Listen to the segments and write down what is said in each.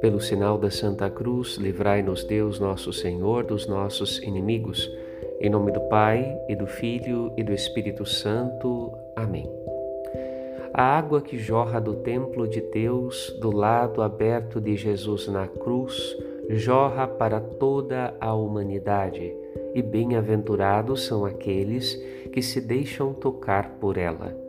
Pelo sinal da Santa Cruz, livrai-nos Deus, nosso Senhor, dos nossos inimigos. Em nome do Pai, e do Filho, e do Espírito Santo. Amém. A água que jorra do templo de Deus, do lado aberto de Jesus na cruz, jorra para toda a humanidade, e bem-aventurados são aqueles que se deixam tocar por ela.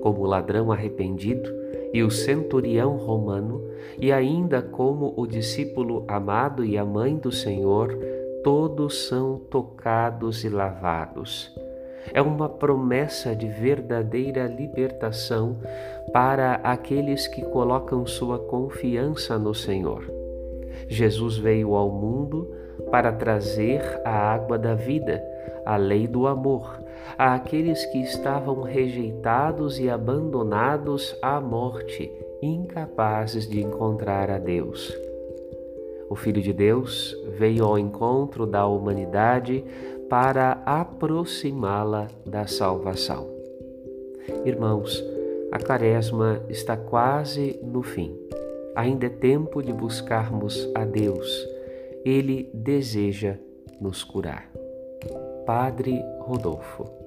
Como o ladrão arrependido, e o centurião romano, e ainda como o discípulo amado e a mãe do Senhor, todos são tocados e lavados. É uma promessa de verdadeira libertação para aqueles que colocam sua confiança no Senhor. Jesus veio ao mundo para trazer a água da vida, a lei do amor, àqueles que estavam rejeitados e abandonados à morte, incapazes de encontrar a Deus. O Filho de Deus veio ao encontro da humanidade para aproximá-la da salvação. Irmãos, a quaresma está quase no fim. Ainda é tempo de buscarmos a Deus. Ele deseja nos curar. Padre Rodolfo.